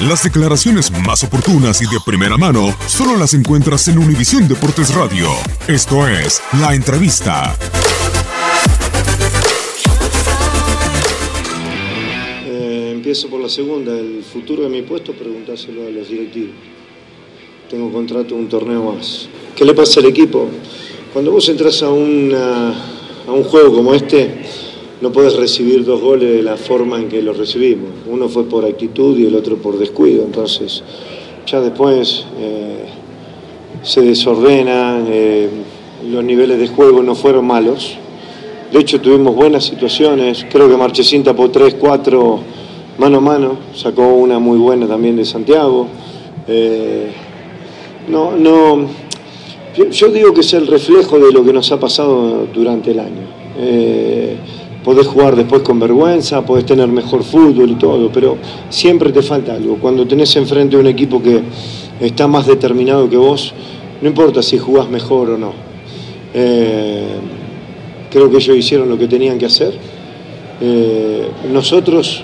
Las declaraciones más oportunas y de primera mano solo las encuentras en Univisión Deportes Radio. Esto es La Entrevista. Eh, empiezo por la segunda. El futuro de mi puesto, preguntárselo a los directivos. Tengo contrato un torneo más. ¿Qué le pasa al equipo? Cuando vos entras a, a un juego como este, no puedes recibir dos goles de la forma en que los recibimos. Uno fue por actitud y el otro por descuido. Entonces, ya después eh, se desordena, eh, los niveles de juego no fueron malos. De hecho, tuvimos buenas situaciones. Creo que Marchesín tapó 3, 4 mano a mano. Sacó una muy buena también de Santiago. Eh, no, no. Yo, yo, digo que es el reflejo de lo que nos ha pasado durante el año. Podés jugar después con vergüenza, podés tener mejor fútbol y todo, pero siempre te falta algo. Cuando tenés enfrente un equipo que está más determinado que vos, no importa si jugás mejor o no. Eh, creo que ellos hicieron lo que tenían que hacer. Eh, nosotros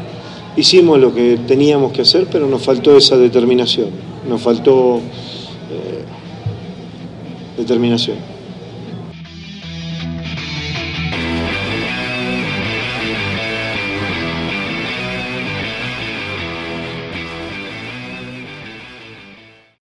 hicimos lo que teníamos que hacer, pero nos faltó esa determinación, nos faltó eh, determinación.